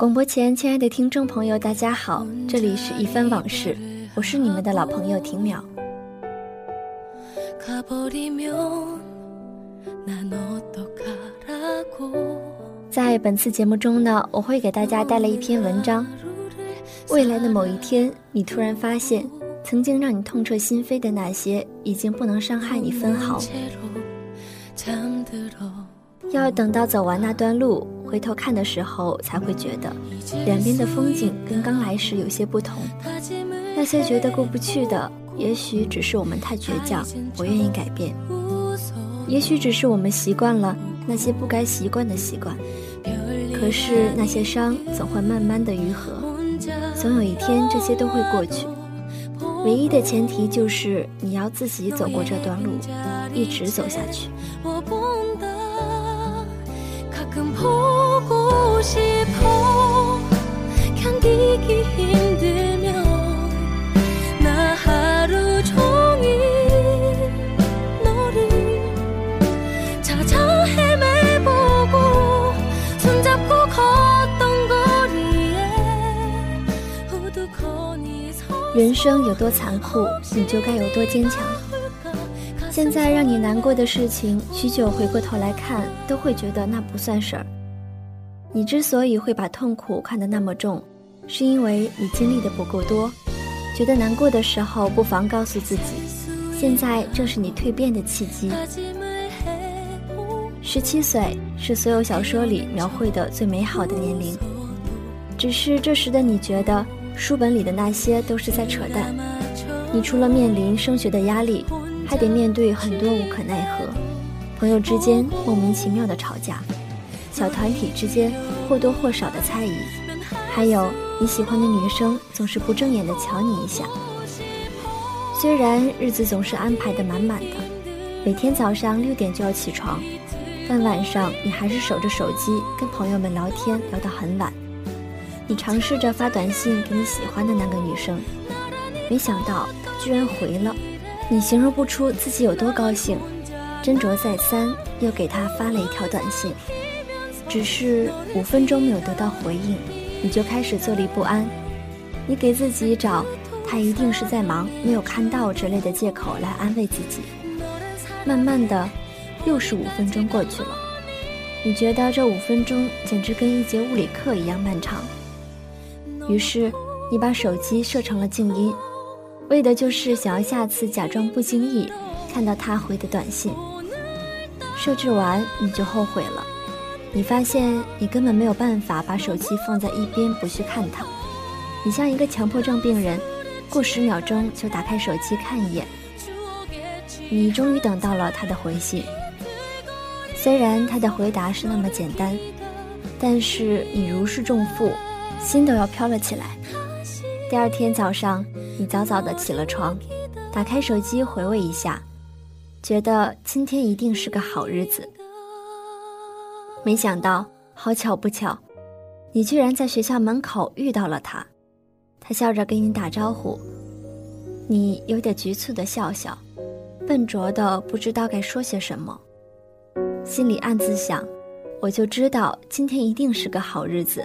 广播前，亲爱的听众朋友，大家好，这里是一番往事，我是你们的老朋友婷淼。在本次节目中呢，我会给大家带来一篇文章。未来的某一天，你突然发现，曾经让你痛彻心扉的那些，已经不能伤害你分毫。要等到走完那段路。回头看的时候，才会觉得两边的风景跟刚来时有些不同。那些觉得过不去的，也许只是我们太倔强，不愿意改变；也许只是我们习惯了那些不该习惯的习惯。可是那些伤总会慢慢的愈合，总有一天这些都会过去。唯一的前提就是你要自己走过这段路，一直走下去。 人生有多残酷，你就该有多坚强。 现在让你难过的事情，许久回过头来看，都会觉得那不算事儿。你之所以会把痛苦看得那么重，是因为你经历的不够多。觉得难过的时候，不妨告诉自己，现在正是你蜕变的契机。十七岁是所有小说里描绘的最美好的年龄，只是这时的你觉得书本里的那些都是在扯淡。你除了面临升学的压力，还得面对很多无可奈何，朋友之间莫名其妙的吵架。小团体之间或多或少的猜疑，还有你喜欢的女生总是不正眼的瞧你一下。虽然日子总是安排的满满的，每天早上六点就要起床，但晚上你还是守着手机跟朋友们聊天，聊到很晚。你尝试着发短信给你喜欢的那个女生，没想到她居然回了，你形容不出自己有多高兴，斟酌再三，又给他发了一条短信。只是五分钟没有得到回应，你就开始坐立不安。你给自己找他一定是在忙，没有看到之类的借口来安慰自己。慢慢的，又是五分钟过去了，你觉得这五分钟简直跟一节物理课一样漫长。于是，你把手机设成了静音，为的就是想要下次假装不经意看到他回的短信。设置完，你就后悔了。你发现你根本没有办法把手机放在一边不去看它，你像一个强迫症病人，过十秒钟就打开手机看一眼。你终于等到了他的回信，虽然他的回答是那么简单，但是你如释重负，心都要飘了起来。第二天早上，你早早的起了床，打开手机回味一下，觉得今天一定是个好日子。没想到，好巧不巧，你居然在学校门口遇到了他。他笑着跟你打招呼，你有点局促的笑笑，笨拙的不知道该说些什么，心里暗自想：我就知道今天一定是个好日子。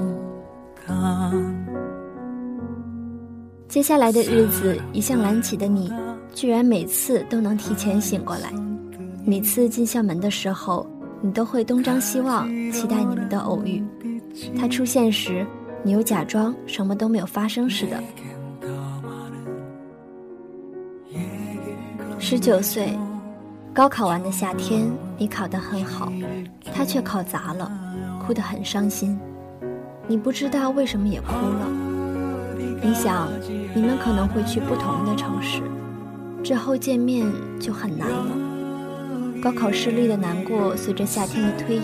接下来的日子，一向懒起的你，居然每次都能提前醒过来。每次进校门的时候，你都会东张西望，期待你们的偶遇。他出现时，你又假装什么都没有发生似的。十九岁，高考完的夏天，你考得很好，他却考砸了，哭得很伤心。你不知道为什么也哭了。你想，你们可能会去不同的城市，之后见面就很难了。高考失利的难过，随着夏天的推移，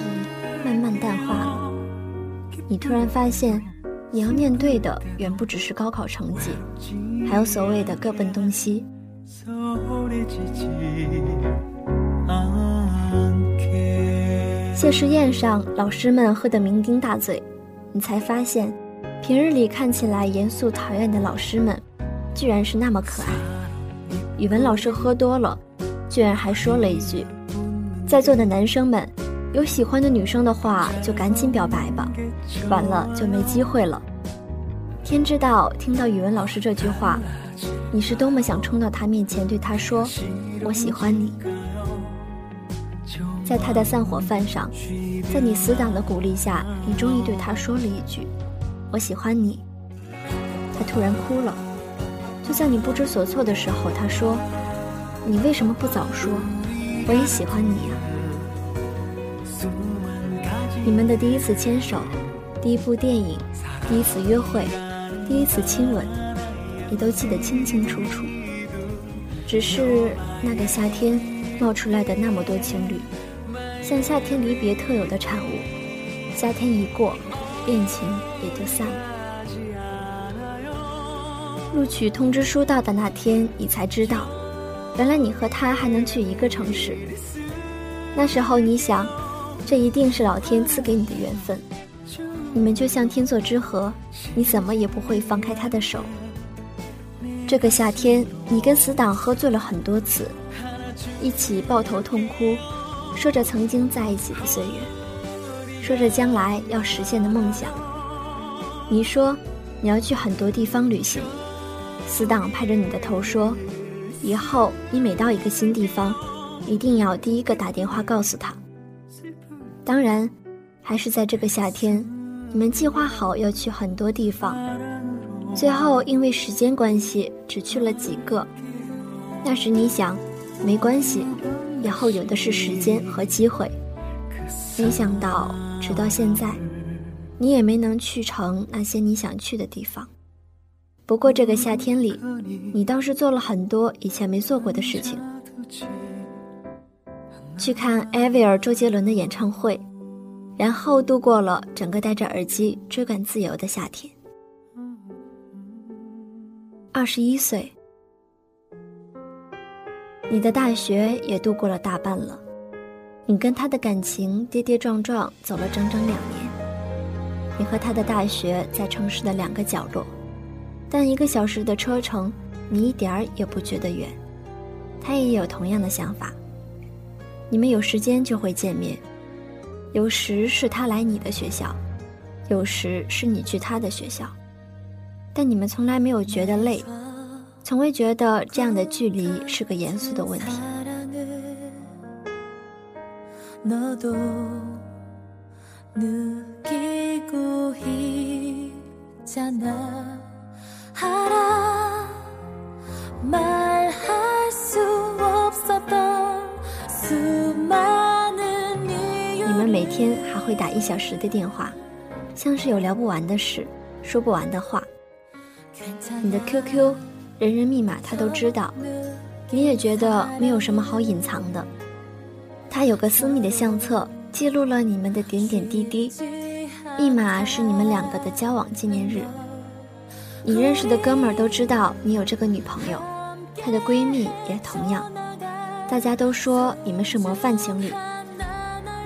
慢慢淡化了。你突然发现，你要面对的远不只是高考成绩，还有所谓的各奔东西。谢师宴上，老师们喝得酩酊大醉，你才发现，平日里看起来严肃讨厌的老师们，居然是那么可爱。语文老师喝多了，居然还说了一句：“在座的男生们。”有喜欢的女生的话，就赶紧表白吧，晚了就没机会了。天知道，听到语文老师这句话，你是多么想冲到他面前对他说：“我喜欢你。”在他的散伙饭上，在你死党的鼓励下，你终于对他说了一句：“我喜欢你。”他突然哭了，就在你不知所措的时候，他说：“你为什么不早说？我也喜欢你呀。”你们的第一次牵手，第一部电影，第一次约会，第一次亲吻，你都记得清清楚楚。只是那个夏天冒出来的那么多情侣，像夏天离别特有的产物。夏天一过，恋情也就散了。录取通知书到的那天，你才知道，原来你和他还能去一个城市。那时候你想。这一定是老天赐给你的缘分，你们就像天作之合，你怎么也不会放开他的手。这个夏天，你跟死党喝醉了很多次，一起抱头痛哭，说着曾经在一起的岁月，说着将来要实现的梦想。你说你要去很多地方旅行，死党拍着你的头说，以后你每到一个新地方，一定要第一个打电话告诉他。当然，还是在这个夏天，你们计划好要去很多地方，最后因为时间关系只去了几个。那时你想，没关系，以后有的是时间和机会。没想到，直到现在，你也没能去成那些你想去的地方。不过这个夏天里，你倒是做了很多以前没做过的事情。去看艾薇儿、周杰伦的演唱会，然后度过了整个戴着耳机追赶自由的夏天。二十一岁，你的大学也度过了大半了，你跟他的感情跌跌撞撞走了整整两年。你和他的大学在城市的两个角落，但一个小时的车程，你一点儿也不觉得远。他也有同样的想法。你们有时间就会见面，有时是他来你的学校，有时是你去他的学校，但你们从来没有觉得累，从未觉得这样的距离是个严肃的问题。每天还会打一小时的电话，像是有聊不完的事，说不完的话。你的 QQ、人人密码他都知道，你也觉得没有什么好隐藏的。他有个私密的相册，记录了你们的点点滴滴，密码是你们两个的交往纪念日。你认识的哥们儿都知道你有这个女朋友，她的闺蜜也同样，大家都说你们是模范情侣。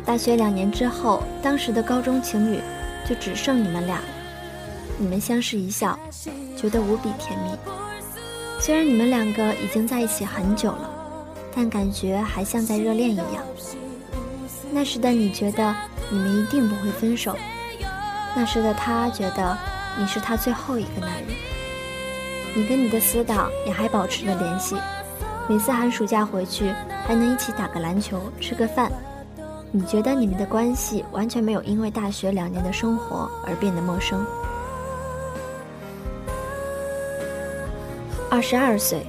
大学两年之后，当时的高中情侣就只剩你们俩。你们相视一笑，觉得无比甜蜜。虽然你们两个已经在一起很久了，但感觉还像在热恋一样。那时的你觉得你们一定不会分手，那时的他觉得你是他最后一个男人。你跟你的死党也还保持着联系，每次寒暑假回去还能一起打个篮球、吃个饭。你觉得你们的关系完全没有因为大学两年的生活而变得陌生。二十二岁，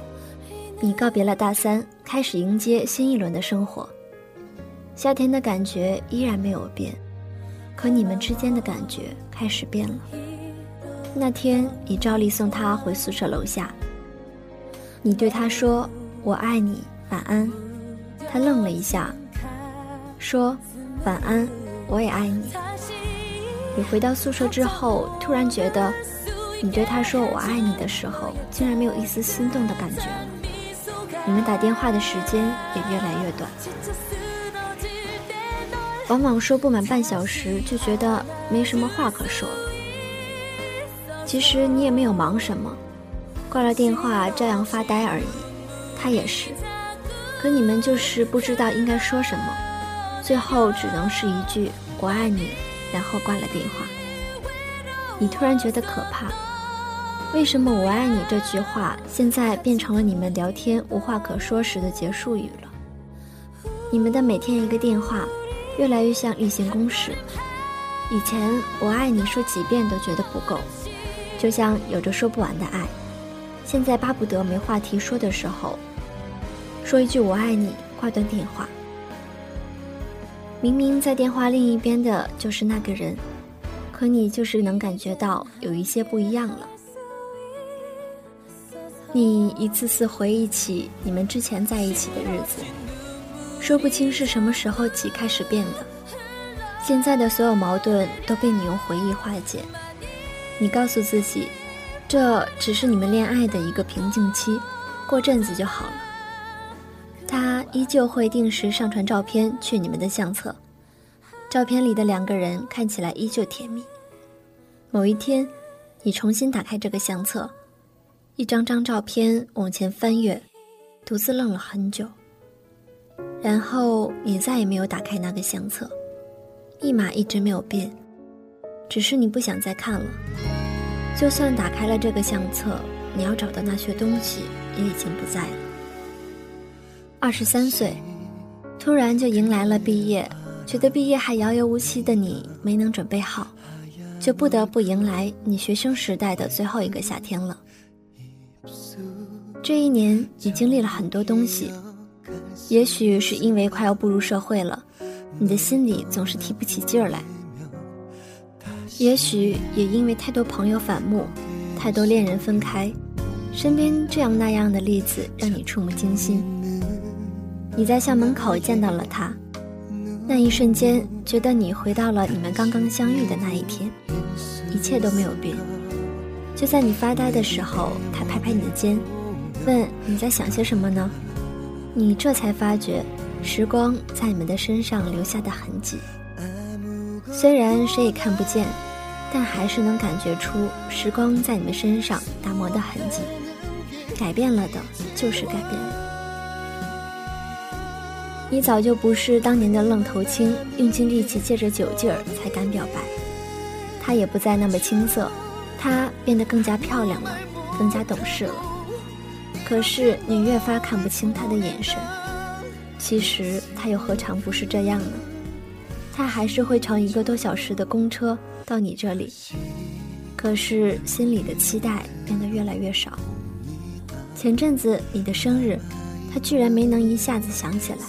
你告别了大三，开始迎接新一轮的生活。夏天的感觉依然没有变，可你们之间的感觉开始变了。那天，你照例送他回宿舍楼下，你对他说：“我爱你，晚安。”他愣了一下。说晚安，我也爱你。你回到宿舍之后，突然觉得，你对他说“我爱你”的时候，竟然没有一丝心动的感觉了。你们打电话的时间也越来越短，往往说不满半小时就觉得没什么话可说。其实你也没有忙什么，挂了电话照样发呆而已。他也是，可你们就是不知道应该说什么，最后只能是一句“我爱你”，然后挂了电话。你突然觉得可怕。为什么“我爱你”这句话现在变成了你们聊天无话可说时的结束语了？你们的每天一个电话，越来越像例行公事。以前“我爱你”说几遍都觉得不够，就像有着说不完的爱。现在巴不得没话题说的时候，说一句“我爱你”，挂断电话。明明在电话另一边的就是那个人，可你就是能感觉到有一些不一样了。你一次次回忆起你们之前在一起的日子，说不清是什么时候起开始变的。现在的所有矛盾都被你用回忆化解。你告诉自己，这只是你们恋爱的一个瓶颈期，过阵子就好了。他依旧会定时上传照片去你们的相册，照片里的两个人看起来依旧甜蜜。某一天，你重新打开这个相册。一张张照片往前翻阅，独自愣了很久。然后你再也没有打开那个相册，密码一直没有变，只是你不想再看了。就算打开了这个相册，你要找的那些东西也已经不在了。二十三岁，突然就迎来了毕业，觉得毕业还遥遥无期的你没能准备好，就不得不迎来你学生时代的最后一个夏天了。这一年，你经历了很多东西，也许是因为快要步入社会了，你的心里总是提不起劲儿来；也许也因为太多朋友反目，太多恋人分开，身边这样那样的例子让你触目惊心。你在校门口见到了他，那一瞬间，觉得你回到了你们刚刚相遇的那一天，一切都没有变。就在你发呆的时候，他拍拍你的肩。问你在想些什么呢？你这才发觉，时光在你们的身上留下的痕迹。虽然谁也看不见，但还是能感觉出时光在你们身上打磨的痕迹。改变了的，就是改变了。你早就不是当年的愣头青，用尽力气借着酒劲儿才敢表白。他也不再那么青涩，她变得更加漂亮了，更加懂事了。可是你越发看不清他的眼神，其实他又何尝不是这样呢？他还是会乘一个多小时的公车到你这里，可是心里的期待变得越来越少。前阵子你的生日，他居然没能一下子想起来，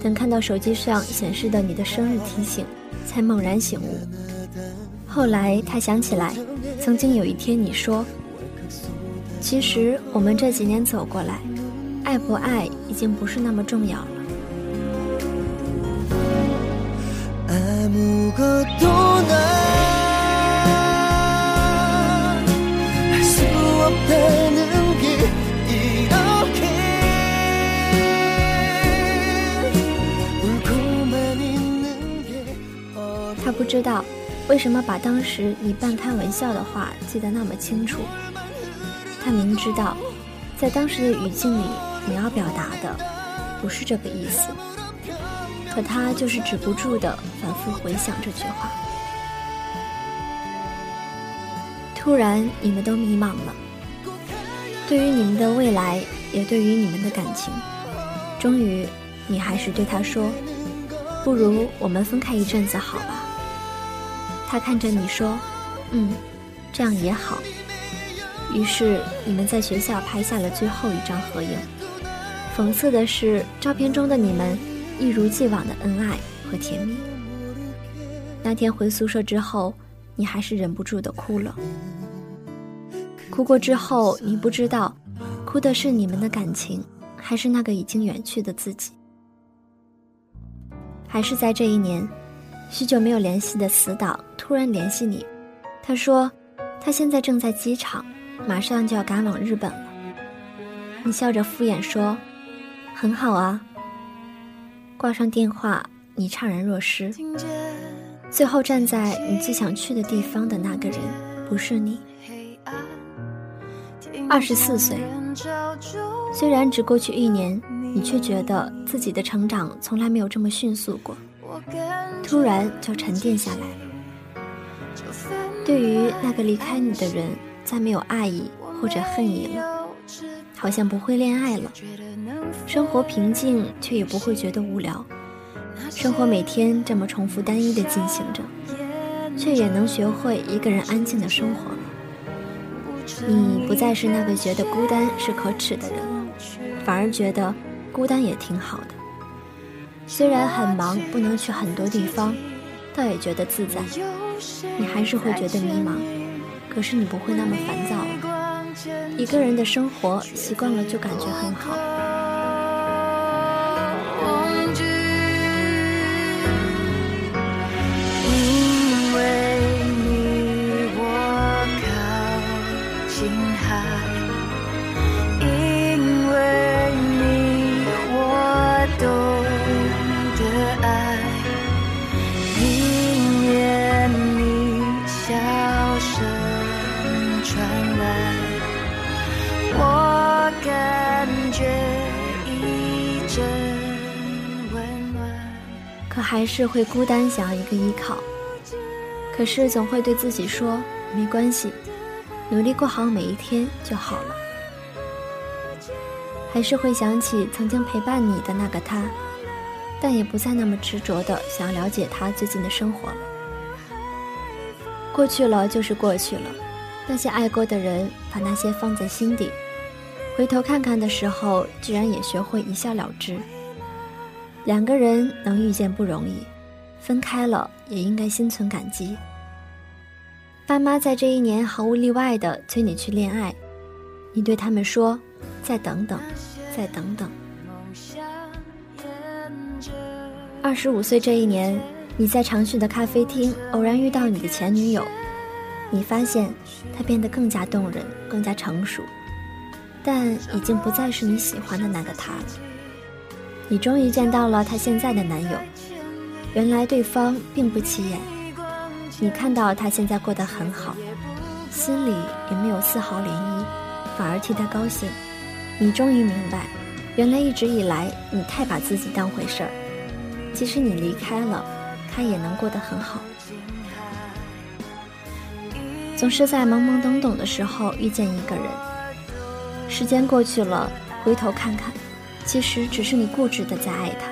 等看到手机上显示的你的生日提醒，才猛然醒悟。后来他想起来，曾经有一天你说。其实我们这几年走过来，爱不爱已经不是那么重要了。他不知道为什么把当时你半开玩笑的话记得那么清楚。他明知道，在当时的语境里，你要表达的不是这个意思，可他就是止不住的反复回想这句话。突然，你们都迷茫了，对于你们的未来，也对于你们的感情。终于，你还是对他说：“不如我们分开一阵子，好吧？”他看着你说：“嗯，这样也好。”于是你们在学校拍下了最后一张合影。讽刺的是，照片中的你们一如既往的恩爱和甜蜜。那天回宿舍之后，你还是忍不住的哭了。哭过之后，你不知道，哭的是你们的感情，还是那个已经远去的自己？还是在这一年，许久没有联系的死党突然联系你，他说他现在正在机场，马上就要赶往日本了。你笑着敷衍说：“很好啊。”挂上电话，你怅然若失。最后站在你最想去的地方的那个人，不是你。二十四岁，虽然只过去一年，你却觉得自己的成长从来没有这么迅速过，突然就沉淀下来了。对于那个离开你的人，再没有爱意或者恨意了，好像不会恋爱了，生活平静却也不会觉得无聊，生活每天这么重复单一的进行着，却也能学会一个人安静的生活了。你不再是那个觉得孤单是可耻的人，反而觉得孤单也挺好的。虽然很忙，不能去很多地方，倒也觉得自在。你还是会觉得迷茫，可是你不会那么烦躁了。一个人的生活习惯了，就感觉很好。是会孤单，想要一个依靠。可是总会对自己说没关系，努力过好每一天就好了。还是会想起曾经陪伴你的那个他，但也不再那么执着的想要了解他最近的生活了。过去了就是过去了，那些爱过的人，把那些放在心底，回头看看的时候，居然也学会一笑了之。两个人能遇见不容易，分开了也应该心存感激。爸妈在这一年毫无例外的催你去恋爱，你对他们说：“再等等，再等等。”二十五岁这一年，你在常去的咖啡厅偶然遇到你的前女友，你发现她变得更加动人，更加成熟，但已经不再是你喜欢的那个她了。你终于见到了她现在的男友，原来对方并不起眼。你看到他现在过得很好，心里也没有丝毫涟漪，反而替他高兴。你终于明白，原来一直以来你太把自己当回事儿。即使你离开了，他也能过得很好。总是在懵懵懂懂的时候遇见一个人，时间过去了，回头看看。其实只是你固执的在爱他。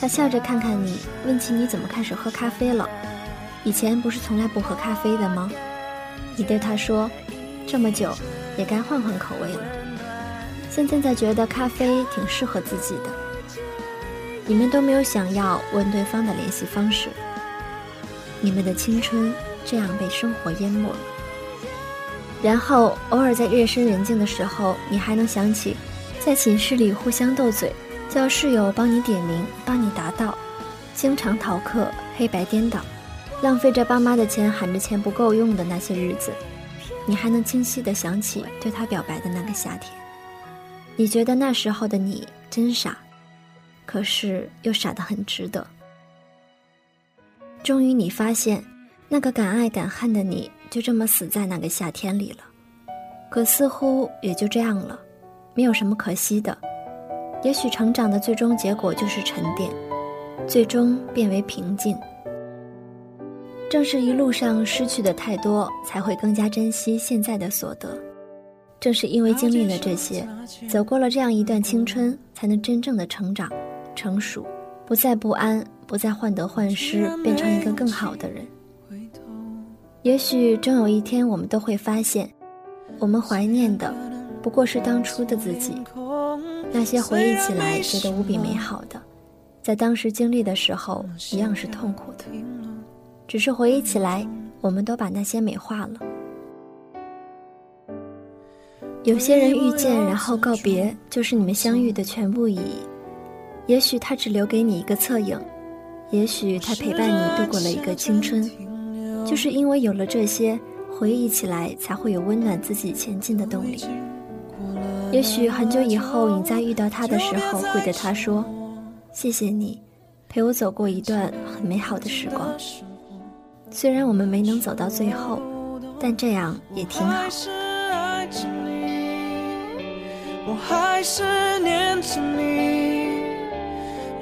他笑着看看你，问起你怎么开始喝咖啡了。以前不是从来不喝咖啡的吗？你对他说：“这么久，也该换换口味了。”现在才觉得咖啡挺适合自己的。你们都没有想要问对方的联系方式。你们的青春这样被生活淹没了。然后偶尔在夜深人静的时候，你还能想起。在寝室里互相斗嘴，叫室友帮你点名、帮你答到，经常逃课、黑白颠倒，浪费着爸妈的钱，喊着钱不够用的那些日子，你还能清晰地想起对他表白的那个夏天。你觉得那时候的你真傻，可是又傻得很值得。终于，你发现，那个敢爱敢恨的你，就这么死在那个夏天里了。可似乎也就这样了。没有什么可惜的，也许成长的最终结果就是沉淀，最终变为平静。正是一路上失去的太多，才会更加珍惜现在的所得。正是因为经历了这些，走过了这样一段青春，才能真正的成长、成熟，不再不安，不再患得患失，变成一个更好的人。也许终有一天，我们都会发现，我们怀念的。不过是当初的自己，那些回忆起来觉得无比美好的，在当时经历的时候一样是痛苦的，只是回忆起来，我们都把那些美化了。有些人遇见然后告别，就是你们相遇的全部意义。也许他只留给你一个侧影，也许他陪伴你度过了一个青春，就是因为有了这些，回忆起来才会有温暖自己前进的动力。也许很久以后，你再遇到他的时候，会对他说：“谢谢你，陪我走过一段很美好的时光。虽然我们没能走到最后，但这样也挺好。”我还是念着你，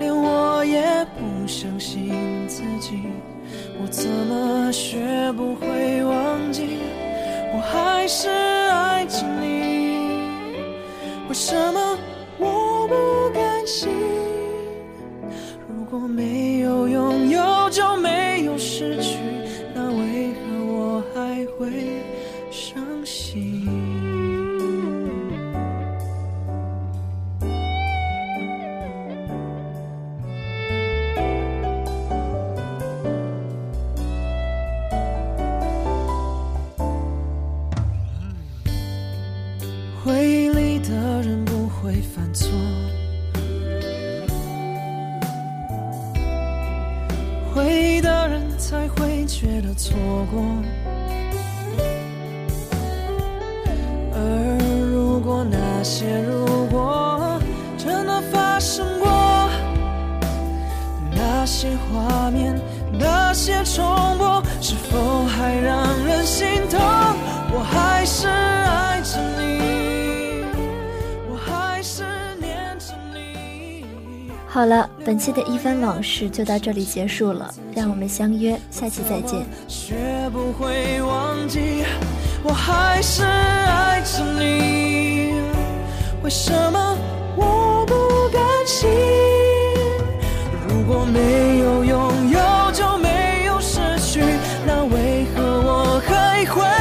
连我也不相信自己，我怎么学不会忘记？我还是爱着你，为什么我不甘心？如果没有拥有就没有失去，那为何我还会好了，本期的一番往事就到这里结束了，让我们相约下期再见。学不会忘记，我还是爱着你。为什么我不甘心？如果没有拥有就没有失去，那为何我还会？